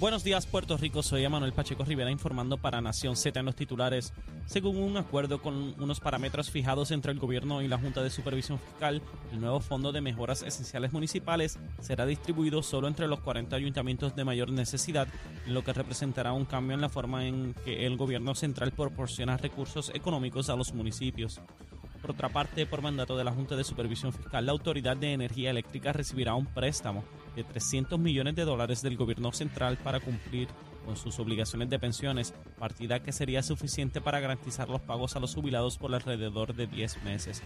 Buenos días, Puerto Rico. Soy Emanuel Pacheco Rivera informando para Nación Z en los titulares. Según un acuerdo con unos parámetros fijados entre el gobierno y la Junta de Supervisión Fiscal, el nuevo Fondo de Mejoras Esenciales Municipales será distribuido solo entre los 40 ayuntamientos de mayor necesidad, lo que representará un cambio en la forma en que el gobierno central proporciona recursos económicos a los municipios. Por otra parte, por mandato de la Junta de Supervisión Fiscal, la Autoridad de Energía Eléctrica recibirá un préstamo de 300 millones de dólares del gobierno central para cumplir con sus obligaciones de pensiones, partida que sería suficiente para garantizar los pagos a los jubilados por alrededor de 10 meses.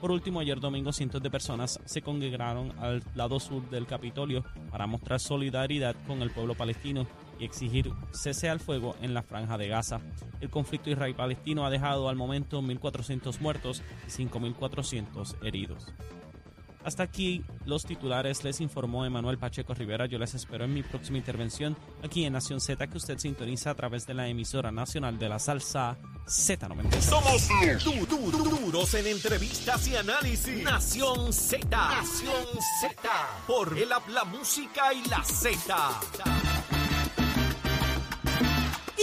Por último, ayer domingo cientos de personas se congregaron al lado sur del Capitolio para mostrar solidaridad con el pueblo palestino y exigir cese al fuego en la franja de Gaza. El conflicto israelí-palestino ha dejado al momento 1.400 muertos y 5.400 heridos. Hasta aquí los titulares, les informó Emanuel Pacheco Rivera. Yo les espero en mi próxima intervención aquí en Nación Z que usted sintoniza a través de la emisora nacional de la salsa Z93. Somos du- du- du- duros en entrevistas y análisis. Nación Z. Nación Z. Por el la música y la Z.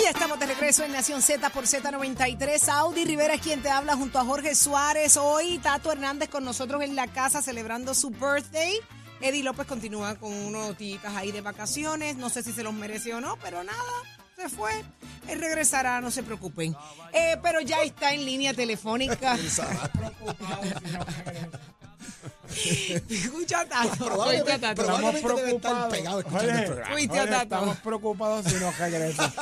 Y ya estamos de regreso en Nación Z por Z93. Audi Rivera es quien te habla junto a Jorge Suárez. Hoy Tato Hernández con nosotros en la casa celebrando su birthday. Eddie López continúa con unos días ahí de vacaciones. No sé si se los merece o no, pero nada, se fue. Él regresará, no se preocupen. Eh, pero ya está en línea telefónica. Escucha a Tato. Oíste a Tato. Probablemente debe estar pegado escuchando el programa. Oíste a Tato. Estamos preocupados si no regresa.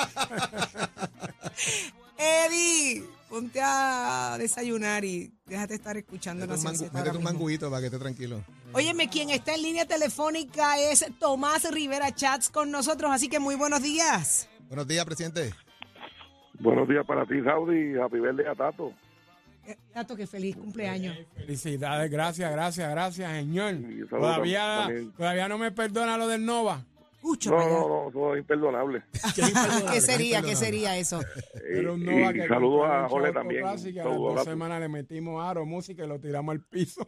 Eddie, ponte a desayunar y déjate estar escuchando Métete un, manguito para que esté tranquilo. Óyeme, quien está en línea telefónica es Tomás Rivera Chats con nosotros, así que muy buenos días. Buenos días, presidente. Buenos días para ti, Saudi. Happy birthday a Tato. Eh, Tato, que feliz cumpleaños. Felicidades, gracias, gracias, gracias, señor. Todavía, también. todavía no me perdona lo del Nova. Escucho, No, no, no, eso es imperdonable. ¿Qué sería? ¿Qué sería eso? Era un Y- Nova y que saludos a un Jorge también. Classic, y a las Saludos dos a- semanas le metimos aro, música y lo tiramos al piso.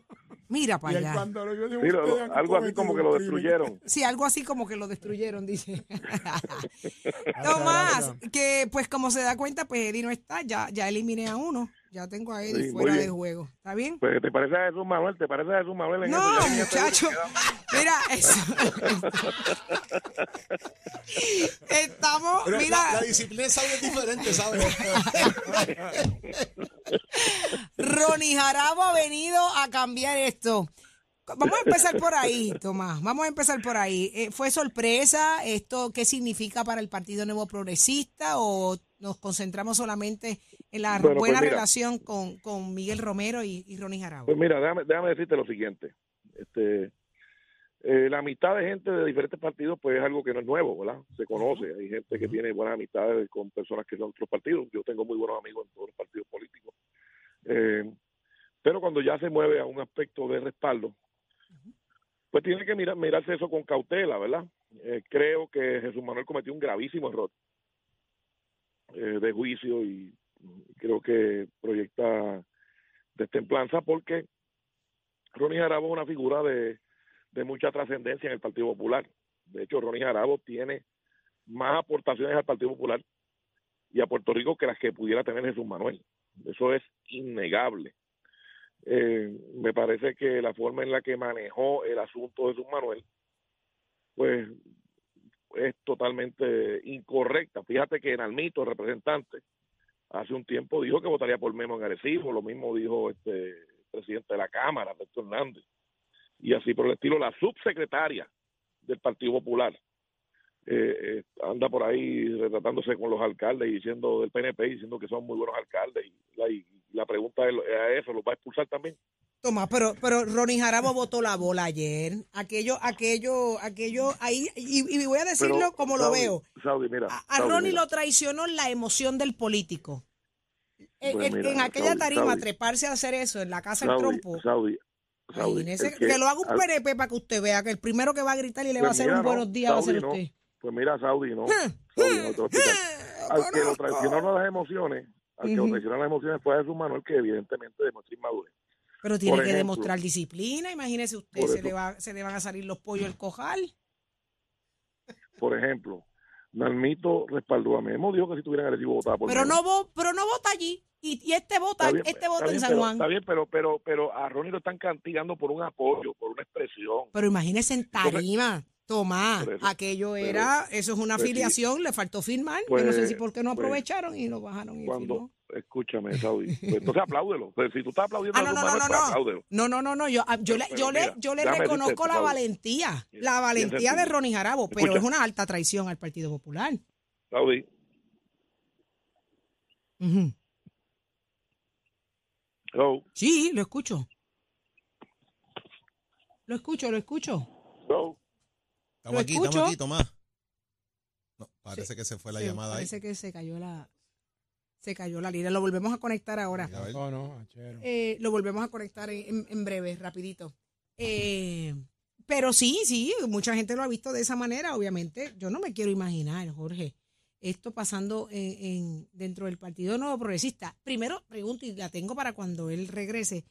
Mira para allá. cuando lo vio dijo, Sí, lo- "Ustedes han algo así como que un lo crimen". destruyeron. Sí, algo así como que lo destruyeron, dice. Tomás, que pues como se da cuenta, pues Eddie no está, ya, ya eliminé a uno. Ya tengo a Eddie Sí, fuera de juego. ¿Está bien? Pues, ¿Te parece a Jesús Manuel? ¿Te parece a Jesús Manuel en No, eso? Muchacho. Mira, eso. Estamos, Pero mira, la, la disciplina es diferente, ¿sabes? Ronnie Jarabo ha venido a cambiar esto. Vamos a empezar por ahí, Tomás. Vamos a empezar por ahí. Eh, ¿Fue sorpresa esto? ¿Qué significa para el Partido Nuevo Progresista? ¿O nos concentramos solamente en la Bueno, pues buena mira. relación con, con Miguel Romero y, y Ronnie Jarabo? Pues mira, déjame, déjame decirte lo siguiente. Este, eh, la amistad de gente de diferentes partidos, pues es algo que no es nuevo, ¿verdad? Se conoce. Hay gente que tiene buenas amistades con personas que son de otros partidos. Yo tengo muy buenos amigos en todos los partidos políticos. Eh, pero cuando ya se mueve a un aspecto de respaldo, pues tiene que mirar, mirarse eso con cautela, ¿verdad? Eh, creo que Jesús Manuel cometió un gravísimo error de juicio y creo que proyecta destemplanza porque Ronnie Jarabo es una figura de, de mucha trascendencia en el Partido Popular. De hecho, Ronnie Jarabo tiene más aportaciones al Partido Popular y a Puerto Rico que las que pudiera tener Jesús Manuel. Eso es innegable. Eh, me parece que la forma en la que manejó el asunto de Jesús Manuel, pues es totalmente incorrecta. Fíjate que en Almito, el representante, hace un tiempo dijo que votaría por Memo en Arecibo, lo mismo dijo este presidente de la Cámara, Alberto Hernández, y así por el estilo, la subsecretaria del Partido Popular eh, eh, anda por ahí retratándose con los alcaldes y diciendo del PNP, diciendo que son muy buenos alcaldes, y la, y la pregunta es a eso, ¿los va a expulsar también? Tomás, pero, pero Ronnie Jarabo botó la bola ayer. Aquello, aquello, aquello, ahí, y, y voy a decirlo Pero, como lo veo. Saudi, mira, A, a Saudi, Ronnie mira. lo traicionó la emoción del político. En, Pues en- mira, en aquella tarima, treparse a hacer eso en la casa del trompo. Saudi, el que, lo haga un PNP para que usted vea que el primero que va a gritar y le va a Pues hacer un no, buenos días va a ser no. usted. Pues mira, Saudi, no. Saudi, no te. Al que lo traicionaron las emociones, al que lo traicionaron las emociones fue Jesús Manuel, que evidentemente demuestra inmadurez. Pero tiene Por que ejemplo. demostrar disciplina. Imagínese usted, se eso. le, va, se le van a salir los pollos del cojal. Por ejemplo, Nalmito respaldó a Memo, dijo que si tuviera agresivo votaba por Pero Memo. no, pero no vota allí. Y, y este vota, bien, este vota en San pero- Juan. Está bien, pero, pero, pero a Ronnie lo están castigando por un apoyo, por una expresión. Pero imagínese en tarima, Tomás, Por eso, aquello pero- era, eso es una pues sí. afiliación, le faltó firmar. Yo no sé Pues- si por qué no pues, aprovecharon y lo bajaron y Cuando, firmó. Escúchame, Saudi, pues entonces apláudelo. Pues si tú estás aplaudiendo Ah, no, no, no, Manuel, no, pues no. apláudelo. No, no, no, no, yo, ah, yo, le, Pero yo, le, yo le reconozco la valentía, la valentía de. Ronnie Jarabo, pero Escucha. es una alta traición al Partido Popular. Saudi, hello, Sí, lo escucho. Lo escucho, lo escucho. hello. Estamos ¿Lo aquí, escucho? estamos aquí, Tomás. No, parece que se fue la Sí, llamada ahí. Parece que se cayó la, se cayó la línea. Lo volvemos a conectar ahora. Ver. No, no. Eh, lo volvemos a conectar en, en- breve, rapidito. Eh, pero sí, sí, mucha gente lo ha visto de esa manera, obviamente. Yo no me quiero imaginar, Jorge, esto pasando en, en- dentro del Partido Nuevo Progresista. Primero, pregunto, y la tengo para cuando él regrese,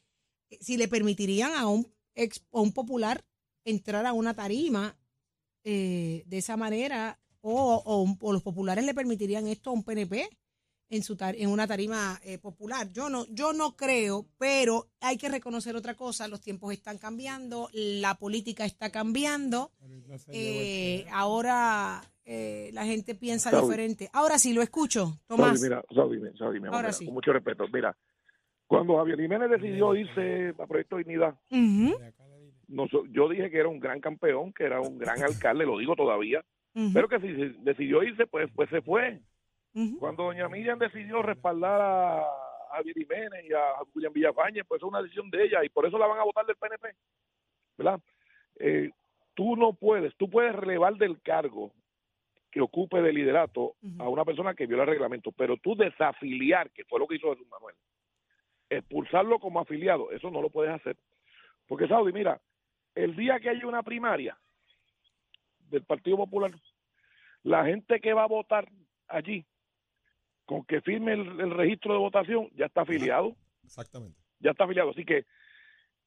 eh, si le permitirían a un, ex, a un popular entrar a una tarima eh, de esa manera, o, o o los populares le permitirían esto a un PNP en, su tar- en una tarima eh, popular. Yo no, yo no creo, pero hay que reconocer otra cosa, los tiempos están cambiando, la política está cambiando, eh, ahora eh, la gente piensa Saudi. diferente. Ahora sí, lo escucho, Tomás. Saudi, mira, Saudi, mira, Saudi, mi amor, Ahora mira, sí. con mucho respeto. Mira, cuando Javier Jiménez decidió irse a Proyecto Dignidad, acá de- noso- yo dije que era un gran campeón, que era un gran alcalde, lo digo todavía, pero que si se- decidió irse, pues, pues se fue. Cuando doña Miriam decidió respaldar a Javier Jiménez y a Julián Villafañe, pues es una decisión de ella y por eso la van a votar del PNP, ¿verdad? Eh, tú no puedes, tú puedes relevar del cargo que ocupe de liderato a una persona que viola el reglamento, pero tú desafiliar, que fue lo que hizo Jesús Manuel, expulsarlo como afiliado, eso no lo puedes hacer. Porque, Saudi, mira, el día que haya una primaria del Partido Popular, la gente que va a votar allí, con que firme el, el registro de votación, ya está afiliado, Exactamente. ya está afiliado. Así que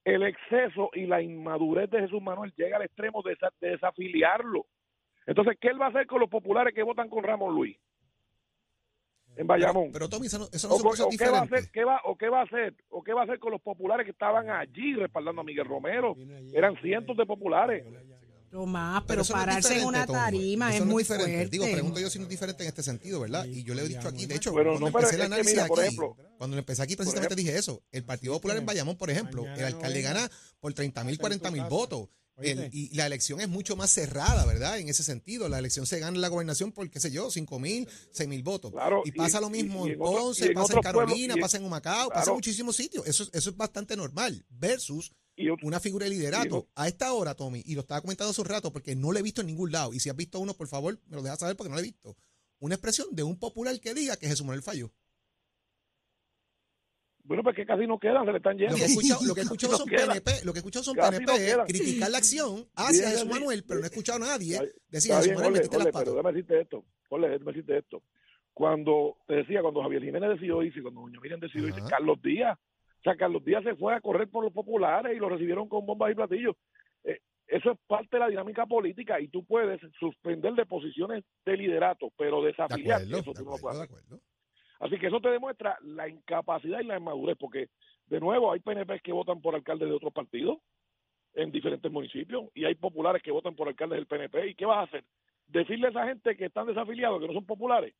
el exceso y la inmadurez de Jesús Manuel llega al extremo de, desa- de desafiliarlo. Entonces, ¿qué él va a hacer con los populares que votan con Ramón Luis? En Bayamón. Pero, pero Tommy, eso no, eso no o, son qué va a hacer, qué va, o qué va a hacer, o qué va a hacer con los populares que estaban allí respaldando a Miguel Romero. Eran cientos de populares. Tomás, pero, eso no es pararse en diferente, una tarima Eso es no muy diferente. fuerte. Digo, pregunto yo si no es diferente en este sentido, ¿verdad? Y yo le he dicho aquí, de hecho, Bueno, cuando no, pero empecé el análisis mira, por aquí, ejemplo, cuando empecé aquí precisamente dije eso. El Partido Popular en Bayamón, por ejemplo, el no alcalde gana por 30 mil, Hasta en 40 tu mil votos. El- y la elección es mucho más cerrada, ¿verdad? En ese sentido, la elección se gana en la gobernación por, qué sé yo, 5 mil, 6 mil votos. Claro, y y- pasa lo y- mismo y en en Ponce, en pasa en pueblos, Carolina, y en- pasa en Humacao, pasa en Claro. muchísimos sitios. Eso, eso es bastante normal. Versus una figura de liderato a esta hora, Tommy, y lo estaba comentando hace un rato porque no lo he visto en ningún lado. Y si has visto uno, por favor, me lo dejas saber porque no lo he visto. Una expresión de un popular que diga que Jesús Manuel falló. bueno, pues que casi no quedan, se le están yendo. Lo que he escuchado, lo que he escuchado No son. PNP, lo que he escuchado son PNP, no criticar la acción hacia Jesús. Manuel, pero no he escuchado a nadie decir Jesús Manuel, metiste las pero patas. déjame decirte esto. Ole, déjame decirte esto. Cuando, te decía, cuando Javier Jiménez decidió irse, cuando Doña Miriam decidió irse. Carlos Díaz, o sea, Carlos Díaz se fue a correr por los populares y lo recibieron con bombas y platillos. Eh, eso es parte de la dinámica política y tú puedes suspender de posiciones de liderato, pero De desafiliar, acuerdo, eso de tú no puedes de acuerdo. Así que eso te demuestra la incapacidad y la inmadurez, porque de nuevo hay PNP que votan por alcaldes de otros partidos en diferentes municipios y hay populares que votan por alcaldes del PNP. ¿Y qué vas a hacer? Decirle a esa gente que están desafiliados, que no son populares.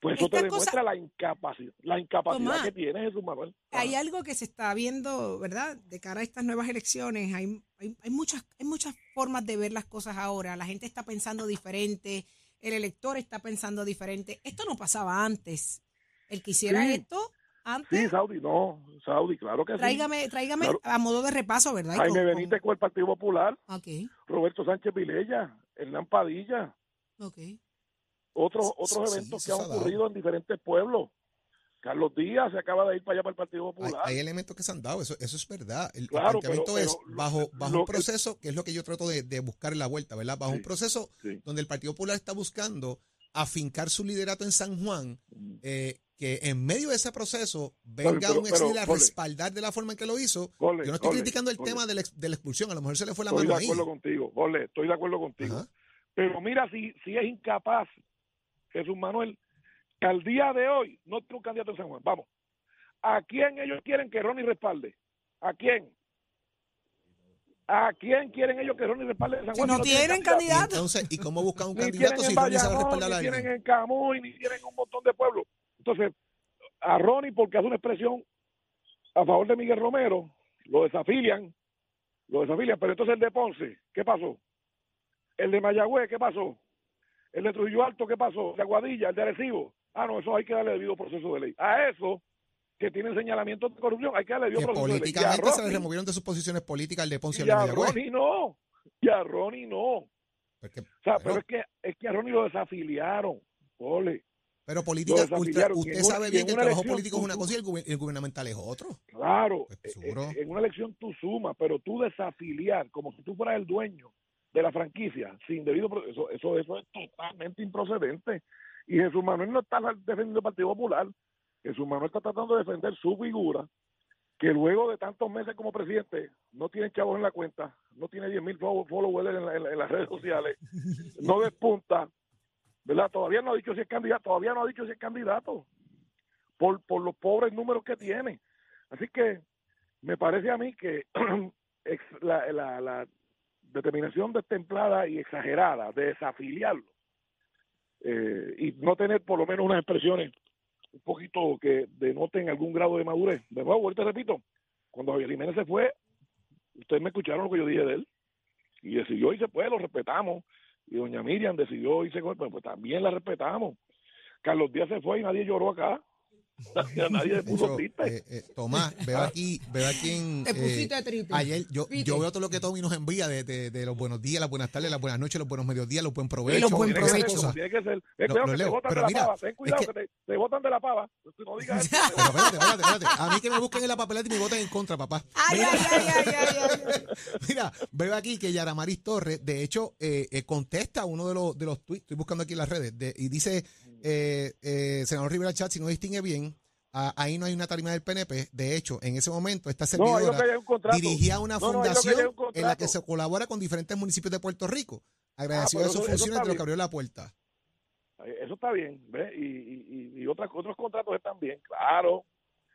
Pues eso te demuestra cosa- la incapacidad, la incapacidad que tiene Jesús Manuel. Hay algo que se está viendo, ¿verdad? De cara a estas nuevas elecciones, hay, hay, hay muchas, hay muchas formas de ver las cosas ahora. La gente está pensando diferente, el elector está pensando diferente. Esto no pasaba antes. El que hiciera Sí. esto Sí, antes, Saudi, no, Saudi, claro que sí. tráigame, Claro. a modo de repaso, ¿verdad? Jaime con- Benítez con el Partido Popular, Roberto Sánchez Vilella, Hernán Padilla, ok. Otros otros sí, eventos sí, que han dado. ocurrido en diferentes pueblos Carlos Díaz se acaba de ir para allá para el Partido Popular. hay elementos que se han dado, eso, eso es verdad. El, Claro, planteamiento pero- es bajo, bajo lo un proceso, que es lo que yo trato de, de buscar en la vuelta, ¿verdad? Bajo Sí, un proceso donde el Partido Popular está buscando afincar su liderato en San Juan, eh, que en medio de ese proceso venga pero- un ex a respaldar de la forma en que lo hizo. Yo no estoy criticando el tema de la, de la expulsión, a lo mejor se le fue la Estoy de mano ahí. acuerdo contigo, estoy de acuerdo contigo. Ajá. Pero mira, si, si es incapaz Jesús Manuel, que al día de hoy no tiene un candidato en San Juan. Vamos, ¿a quién ellos quieren que Ronnie respalde? ¿A quién? ¿A quién quieren ellos que Ronnie respalde en San Si Juan? no tienen Y candidato. entonces, ¿y cómo buscan un Ni candidato tienen si Ronnie se Bayamón, respaldar a ni tienen en Camuy, ni tienen un montón de pueblos. Entonces, a Ronnie, porque hace una expresión a favor de Miguel Romero, lo desafilian, lo desafilian, pero entonces el de Ponce, ¿qué pasó? El de Mayagüez, ¿qué pasó? El de Trujillo Alto, ¿qué pasó? El de Aguadilla, el de Arecibo. Ah, no, eso hay que darle debido proceso de ley. A eso, que tienen señalamientos de corrupción, hay que darle debido Que proceso de ley. Políticamente se le Ronnie- removieron de sus posiciones políticas el de Ponce y el y de a. Ronnie no, y a Ronnie no. Porque- O sea, bueno, pero es que, es que a Ronnie lo desafiliaron, ole. Pero política, ultra- usted en sabe bien en que el trabajo político es una cosa y el, el gubernamental es otro. Claro, Pues, seguro. eh, en una elección tú sumas, pero tú desafiliar como si tú fueras el dueño de la franquicia sin debido pro- eso eso es totalmente improcedente. Y Jesús Manuel no está defendiendo el Partido Popular. Jesús Manuel está tratando de defender su figura que luego de tantos meses como presidente no tiene chavos en la cuenta no tiene 10 mil followers en, la- en la- en las redes sociales no despunta verdad todavía no ha dicho si es candidato todavía no ha dicho si es candidato por por los pobres números que tiene. Así que me parece a mí que la, la determinación destemplada y exagerada de desafiliarlo eh, y no tener por lo menos unas expresiones un poquito que denoten algún grado de madurez. De nuevo, ahorita repito, cuando Javier Jiménez se fue, ustedes me escucharon lo que yo dije de él y decidió y se fue, lo respetamos. Y doña Miriam decidió irse pues, pues también la respetamos. Carlos Díaz se fue y nadie lloró acá. nadie se De puso triste. eh, eh, Tomás, veo aquí, veo aquí en, Te eh, pusiste triste. ayer, yo, yo veo todo lo que Tommy nos envía de, de, de los buenos días, las buenas tardes, las buenas noches, los buenos mediodías, los buen provecho. Y los buen provecho. tiene que ser. Eh, lo que leo, te botan pero de la mira, pava. Ten cuidado es que, te, te botan de la pava. No digas eso. Pero espérate, espérate, espérate. A mí que me busquen en la papeleta y me voten en contra, papá. Ay, Mira, ay, ay, ay, ay, ay, ay. Mira, veo aquí que Yaramaris Torres, de hecho, eh, eh, contesta uno de los, de los tweets, estoy buscando aquí en las redes, de- y dice, eh, eh, senador Rivera Chat, si no distingue bien, ah, ahí no hay una tarima del PNP. De hecho, en ese momento, esta No, servidora es un dirigía una No, no, fundación un en la que se colabora con diferentes municipios de Puerto Rico. Agradecido pero de sus eso- funciones de lo que abrió la puerta. Eh, Eso está bien, ¿ves? Y, y, y- otras, otros contratos están bien, claro.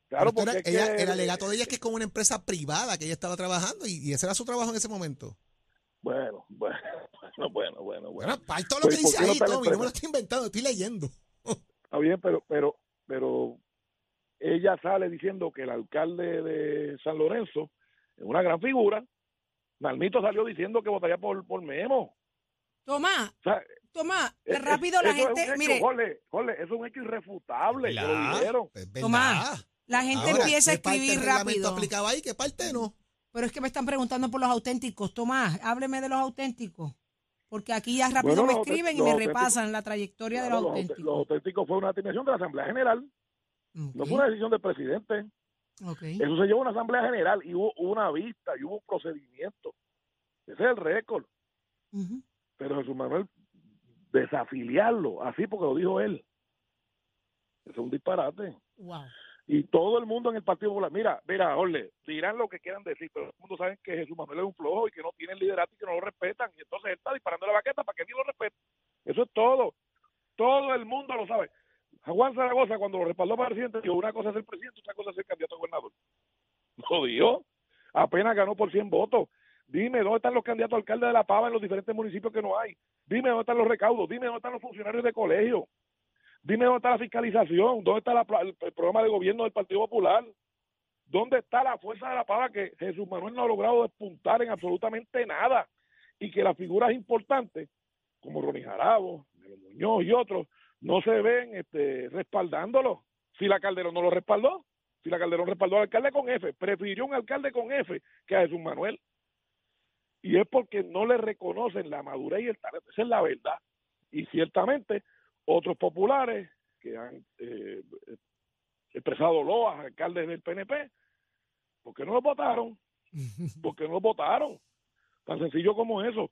Claro, porque era- ella- que- el alegato de ella es que es como una empresa privada que ella estaba trabajando y, y ese era su trabajo en ese momento. Bueno, bueno, bueno, bueno, bueno. Bueno, para todo lo que Pues, ¿por dice no ahí, la Tommy, no me lo estoy inventando, estoy leyendo. Está bien, pero, pero, pero ella sale diciendo que el alcalde de San Lorenzo es una gran figura. Nalmito salió diciendo que votaría por, por Memo. Tomás, O sea, Tomás, es- rápido la eso es un gente, hecho, mire, Jorge, Jorge, eso es un hecho irrefutable, que lo. Es. Tomás, la gente Ahora, empieza a ¿qué parte escribir rápido. aplicaba ahí? ¿Qué parte no? Pero es que me están preguntando por los auténticos. Tomás, hábleme de los auténticos. Porque aquí ya rápido Bueno, me escriben y me repasan la trayectoria de Claro, los los, aut- auténticos. los auténticos fue una determinación de la Asamblea General, no fue una decisión del presidente. ok. Eso se llevó a una Asamblea General y hubo una vista y hubo un procedimiento. Ese es el récord. Ujú. Pero Jesús Manuel, desafiliarlo, así porque lo dijo él. Eso es un disparate. Wow. Y todo el mundo en el Partido Popular, mira, mira, Orle, dirán lo que quieran decir, pero todo el mundo sabe que Jesús Manuel es un flojo y que no tiene liderato y que no lo respetan. Y entonces él está disparando la baqueta para que ni lo respete. Eso es todo. Todo el mundo lo sabe. Juan Zaragoza, cuando lo respaldó para presidente, dijo una cosa es ser presidente, otra cosa es ser candidato a gobernador. Lo dijo. Apenas ganó por 100 votos. Dime, ¿dónde están los candidatos a alcalde de La Pava en los diferentes municipios que no hay? Dime, ¿dónde están los recaudos? Dime, ¿dónde están los funcionarios de colegio? Dime, ¿dónde está la fiscalización? ¿Dónde está el, programa de gobierno del Partido Popular? ¿Dónde está la fuerza de La Pava que Jesús Manuel no ha logrado despuntar en absolutamente nada? Y que las figuras importantes, como Ronnie Jarabo, Melo Muñoz y otros, no se ven este, respaldándolo. Si la Calderón no lo respaldó, si la Calderón respaldó al alcalde con F, prefirió un alcalde con F que a Jesús Manuel. Y es porque no le reconocen la madurez y el talento. Esa es la verdad. Y ciertamente otros populares que han eh, el presado Loas, alcalde del PNP. ¿Por qué no lo votaron? ¿Por qué no lo votaron? Tan sencillo como eso.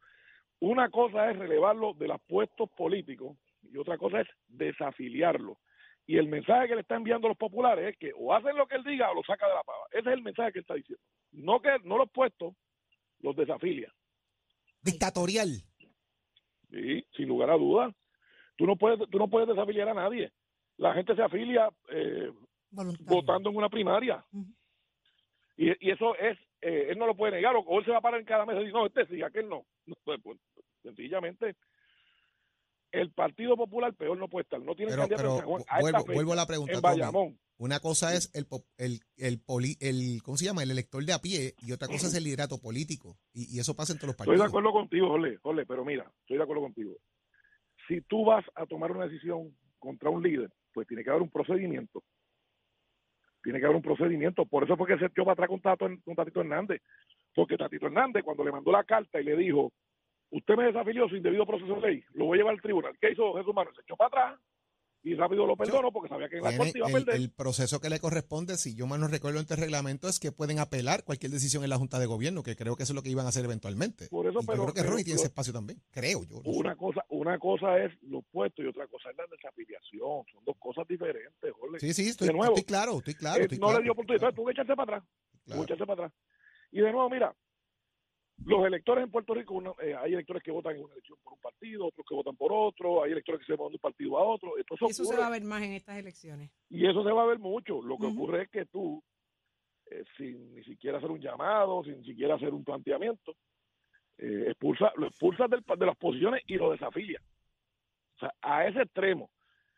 Una cosa es relevarlo de los puestos políticos y otra cosa es desafiliarlo. Y el mensaje que le está enviando a los populares es que o hacen lo que él diga o lo saca de la pava. Ese es el mensaje que él está diciendo. No que no los puestos, los desafilia. Dictatorial. Sí, sin lugar a dudas. Tú no puedes, tú no puedes desafiliar a nadie. La gente se afilia eh, votando en una primaria. Y, y eso es, eh, él no lo puede negar, o, o él se va a parar en cada mesa y decir, no, este sí, aquel no. No, pues, pues, sencillamente, el Partido Popular peor no puede estar. No tiene Pero, pero en San Juan. a esta vuelvo, a la pregunta. Tommy. Una cosa es el, el, el, poli- el, ¿cómo se llama? El elector de a pie y otra cosa es el liderato político. Y, y eso pasa en todos los Estoy de partidos. acuerdo contigo, Jorge, Jorge, pero mira, estoy de acuerdo contigo. Si tú vas a tomar una decisión contra un líder, pues tiene que haber un procedimiento. Tiene que haber un procedimiento. Por eso fue que se echó para atrás con, Tato, Tatito Hernández. Porque Tatito Hernández, cuando le mandó la carta y le dijo, usted me desafilió sin debido proceso de ley, lo voy a llevar al tribunal. ¿Qué hizo Jesús Manuel? Se echó para atrás y rápido lo perdonó porque sabía que en la corte iba a perder. el proceso que le corresponde, si yo mal no recuerdo entre el reglamento, es que pueden apelar cualquier decisión en la Junta de Gobierno, que creo que eso es lo que iban a hacer eventualmente. Por eso, Y pero- yo creo que Ronnie tiene ese espacio también. Creo yo. no sé. Una cosa, una cosa es los puestos y otra cosa es la desafiliación. Son dos cosas diferentes, Jorge. Sí, sí, estoy, de nuevo, estoy claro, estoy claro. Eh, estoy no claro, le dio oportunidad, claro, tuvo que echarse para atrás. claro. Que echarse para atrás. Y de nuevo, mira, los electores en Puerto Rico, uno- eh, hay electores que votan en una elección por un partido, otros que votan por otro, hay electores que se van de un partido a otro. Eso se va a ver más en estas elecciones. y eso se va a ver mucho. Lo que ocurre es que tú, eh, sin ni siquiera hacer un llamado, sin siquiera hacer un planteamiento, eh, expulsa, lo expulsas de las posiciones y lo desafilias. O sea, a ese extremo,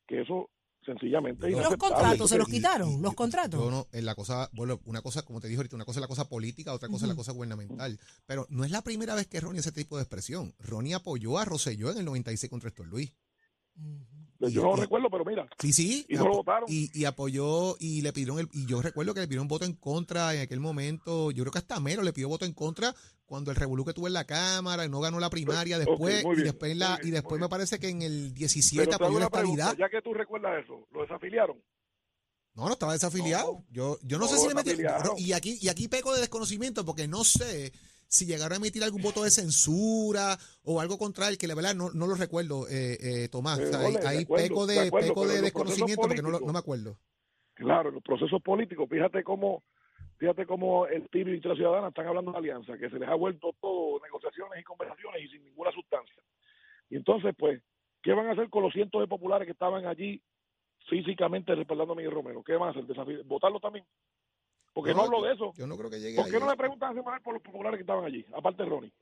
que eso sencillamente ¿Y los contratos se los quitaron? ¿Los contratos? Yo no, en la cosa, bueno, una cosa, como te dije ahorita, una cosa es la cosa política, otra cosa es la cosa gubernamental. Pero no es la primera vez que Ronnie hace ese tipo de expresión. Ronnie apoyó a Rosselló en el 96 contra Héctor Luis. Ujú. Yo no lo recuerdo, pero mira, Sí, sí. Y no lo votaron. Y, y apoyó y le pidieron el, y yo recuerdo que le pidieron voto en contra en aquel momento. Yo creo que hasta Mero le pidió voto en contra cuando el revolú que tuvo en la Cámara y no ganó la primaria después y después en la, bien, y después me parece que en el pero 17 te hago apoyó la estabilidad. ya que tú recuerdas eso, ¿lo desafiliaron? No, no estaba desafiliado. No, yo yo no, no sé si le desafiliaron. y aquí y aquí peco de desconocimiento porque no sé si llegaron a emitir algún voto de censura o algo contra él, que la verdad no, no lo recuerdo, eh, eh, Tomás. Eh, O sea, ahí, ole, de ahí acuerdo, peco de de, acuerdo, peco pero de desconocimiento porque no, lo- no me acuerdo. Claro, los procesos políticos, fíjate cómo, fíjate cómo el PIB y la ciudadana están hablando de alianza, que se les ha vuelto todo negociaciones y conversaciones y sin ninguna sustancia. Y entonces, pues, ¿qué van a hacer con los cientos de populares que estaban allí físicamente respaldando a Miguel Romero? ¿Qué van a hacer? ¿Desafí- ¿Votarlo también? Porque no, No, hablo de eso. Yo no creo que llegue ¿Por qué no le preguntan a Semanal por los populares que estaban allí? Aparte de Ronnie,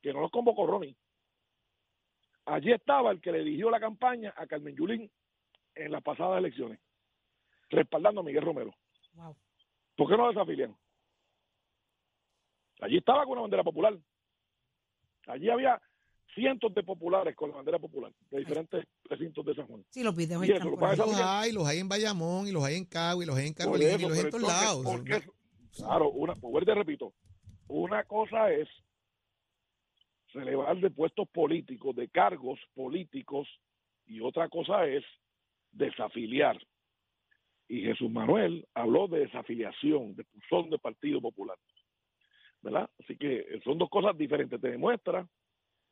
que no los convocó Ronnie. Allí estaba el que le dirigió la campaña a Carmen Yulín en las pasadas elecciones, respaldando a Miguel Romero. Wow. ¿Por qué no desafilian? Allí estaba con una bandera popular. Allí había cientos de populares con la bandera popular de diferentes recintos de San Juan. Sí, los videos Y eso, están lo por ahí. pasa- Los hay, los hay en Bayamón, y los hay en Cagua, y los hay en Carolina, y eso, los hay en todos lados. ¿por qué? Claro, una, pues te repito, una cosa es relevar de puestos políticos, de cargos políticos, y otra cosa es desafiliar. Y Jesús Manuel habló de desafiliación, de puzón de Partido Popular. ¿Verdad? Así que son dos cosas diferentes. Te demuestra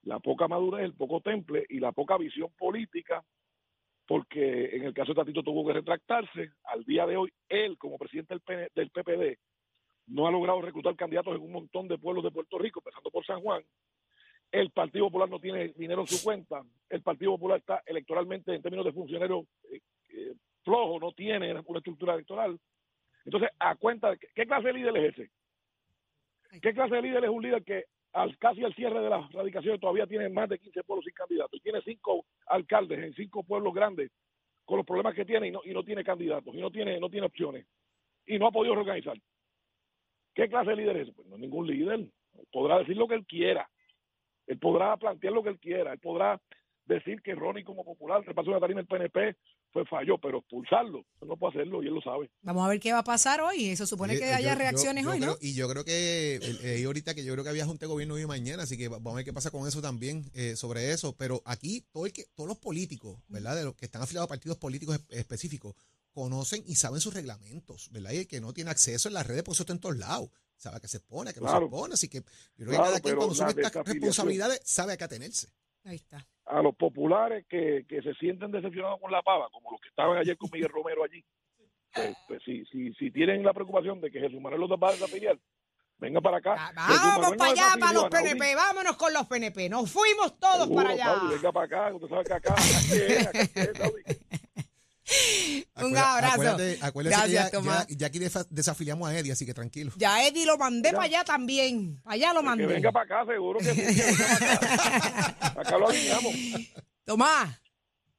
la poca madurez, el poco temple y la poca visión política, porque en el caso de Tatito tuvo que retractarse. Al día de hoy, él, como presidente del, PN del PPD, no ha logrado reclutar candidatos en un montón de pueblos de Puerto Rico, empezando por San Juan. El Partido Popular no tiene dinero en su cuenta. El Partido Popular está electoralmente, en términos de funcionario, eh, eh, flojo, no tiene una estructura electoral. Entonces, a cuenta, de ¿qué, qué clase de líder es ese? ¿Qué clase de líder es un líder que al casi al cierre de las radicaciones todavía tiene más de 15 pueblos sin candidatos y tiene cinco alcaldes en cinco pueblos grandes con los problemas que tiene y no, y no tiene candidatos y no tiene, no tiene opciones y no ha podido reorganizar? ¿Qué clase de líder es? Pues no ningún líder. Podrá decir lo que él quiera. Él podrá plantear lo que él quiera. Él podrá decir que Ronnie como popular repasó una tarima del PNP fue falló, pero expulsarlo, no puede hacerlo y él lo sabe. Vamos a ver qué va a pasar hoy. Eso supone que haya yo- reacciones yo- yo hoy, ¿no? y yo creo que, eh, eh, ahorita que yo creo que había junta de gobierno hoy y mañana, así que va- vamos a ver qué pasa con eso también, eh, sobre eso. Pero aquí todo el que, todos los políticos, ¿verdad? De los que están afiliados a partidos políticos es- específicos, conocen y saben sus reglamentos, ¿verdad? Y el que no tiene acceso en las redes, pues eso está en todos lados. Sabe a qué se pone, a qué no se pone. Así que yo creo que Claro, cada quien cuando asume estas responsabilidades sabe a qué atenerse. Ahí está. A los populares que, que se sienten decepcionados con la pava, como los que estaban ayer con Miguel Romero allí, pues, pues si, si, si tienen la preocupación de que Jesús Manuel los va a desafiliar, venga para acá. Ah, Vamos para allá, para los. PNP, vámonos con los PNP. Nos fuimos todos Seguro, para allá. Saudi, venga para acá, usted sabe que acá. Un abrazo. Acuérdate, acuérdate Gracias, que ya, Tomás. ya, ya aquí defa- desafiliamos a Eddie, así que tranquilo. Ya Eddie lo mandé para allá también. Para allá lo Que mandé. venga para acá, seguro que sí, que venga para acá. Acá lo alineamos. Tomás,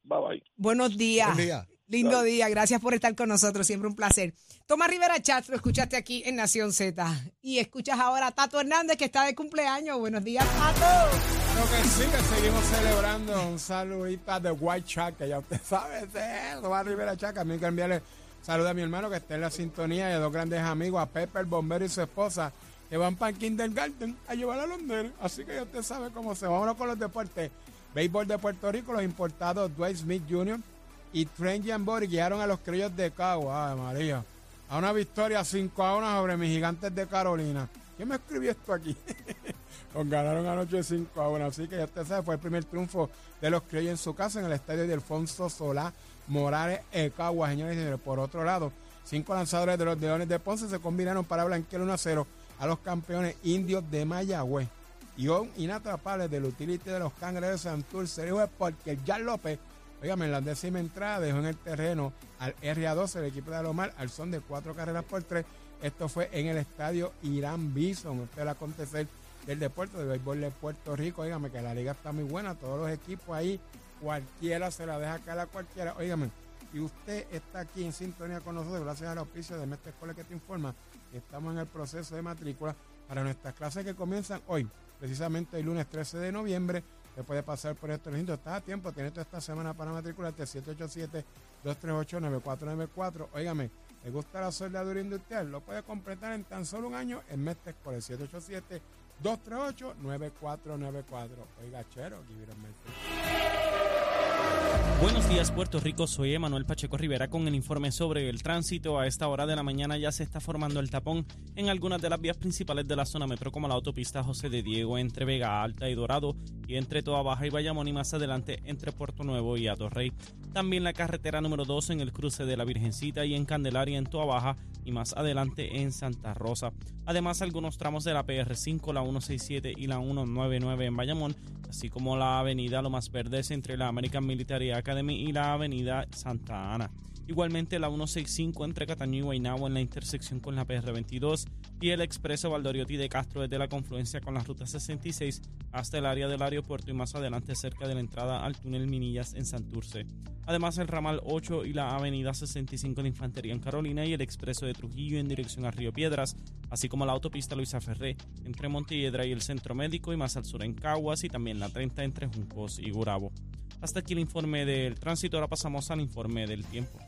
Bye bye. buenos días. Buen día. Lindo día, gracias por estar con nosotros, siempre un placer. Tomás Rivera Chat, lo escuchaste aquí en Nación Z. Y escuchas ahora a Tato Hernández, que está de cumpleaños. Buenos días, Tato. Lo que sí, que seguimos celebrando un saludito de White Shack, que ya usted sabe, ese es Tomás Rivera Chac. A mí que enviarle saludo a mi hermano que está en la sintonía y a dos grandes amigos, a Pepe el bombero y su esposa, que van para el Kindergarten a llevar a los nenes. Así que ya usted sabe cómo se va. Vámonos con los deportes. Béisbol de Puerto Rico, los importados Dwight Smith Jr. y Trent Jambori guiaron a los criollos de Cagua, María, a una victoria 5 a 1 sobre mis gigantes de Carolina. ¿Quién me escribió esto aquí? Los ganaron anoche 5 a 1. Así que ya usted sabe, fue el primer triunfo de los criollos en su casa en el estadio de Alfonso Solá Morales Ecagua, señores y señores. Por otro lado, cinco lanzadores de los Leones de Ponce se combinaron para blanquear 1 a 0 a los campeones indios de Mayagüez. Y un inatrapable del utility de los cangreros de Santurce dijo porque Jan López, oígame, en la décima entrada dejó en el terreno al RA12, el equipo de Alomar, al son de cuatro carreras por tres. Esto fue en el estadio Irán Bison. Este es el acontecer del deporte de béisbol de Puerto Rico. Óigame que la liga está muy buena, todos los equipos ahí, cualquiera se la deja caer a cualquiera. Óigame, y usted está aquí en sintonía con nosotros, gracias al auspicio de Mestre Escuela que te informa, estamos en el proceso de matrícula para nuestras clases que comienzan hoy, precisamente el lunes 13 de noviembre. Te puede pasar por estos recintos, estás a tiempo, tienes toda esta semana para matricularte 787-238-9494. Óigame, ¿le gusta la soldadura industrial? Lo puede completar en tan solo un año en Mestre Escuela, 787 238-9494. Oiga, chero, give it a. Buenos días Puerto Rico, soy Emanuel Pacheco Rivera con el informe sobre el tránsito. A esta hora de la mañana ya se está formando el tapón en algunas de las vías principales de la zona metro como la autopista José de Diego entre Vega Alta y Dorado entre Toa Baja y Bayamón y más adelante entre Puerto Nuevo y Atorrey. También la carretera número 2 en el cruce de la Virgencita y en Candelaria en Toa Baja y más adelante en Santa Rosa. Además algunos tramos de la PR5, la 167 y la 199 en Bayamón, así como la avenida Lomas Verdes entre la American Military Academy y la avenida Santa Ana. Igualmente la 165 entre Cataño y Guaynabo en la intersección con la PR22 y el expreso Valdoriotti de Castro desde la confluencia con la ruta 66 hasta el área del aeropuerto y más adelante cerca de la entrada al túnel Minillas en Santurce. Además el ramal 8 y la avenida 65 de Infantería en Carolina y el expreso de Trujillo en dirección a Río Piedras, así como la autopista Luisa Ferré entre Montelledra y el Centro Médico y más al sur en Caguas y también la 30 entre Juncos y Gurabo. Hasta aquí el informe del tránsito, ahora pasamos al informe del tiempo.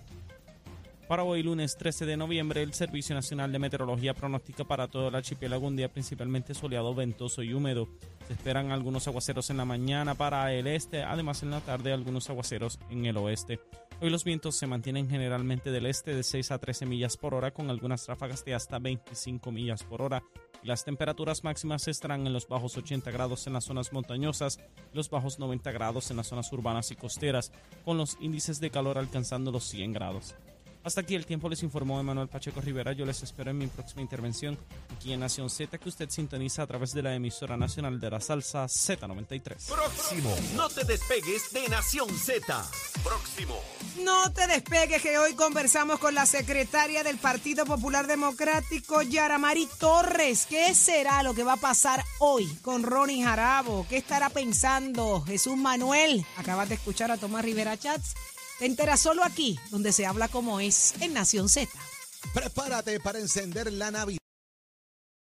Para hoy, lunes 13 de noviembre, el Servicio Nacional de Meteorología pronostica para todo el archipiélago un día principalmente soleado, ventoso y húmedo. Se esperan algunos aguaceros en la mañana para el este, además en la tarde algunos aguaceros en el oeste. Hoy los vientos se mantienen generalmente del este de 6 a 13 millas por hora con algunas ráfagas de hasta 25 millas por hora. Las temperaturas máximas estarán en los bajos 80 grados en las zonas montañosas los bajos 90 grados en las zonas urbanas y costeras, con los índices de calor alcanzando los 100 grados. Hasta aquí el tiempo les informó Emanuel Pacheco Rivera. Yo les espero en mi próxima intervención aquí en Nación Z, que usted sintoniza a través de la emisora nacional de la salsa Z93. Próximo. No te despegues de Nación Z. Próximo. No te despegues que hoy conversamos con la secretaria del Partido Popular Democrático, Yaramari Torres. ¿Qué será lo que va a pasar hoy con Ronnie Jarabo? ¿Qué estará pensando Jesús Manuel? Acabas de escuchar a Tomás Rivera Chats. Te enteras solo aquí, donde se habla como es en Nación Z. Prepárate para encender la Navidad.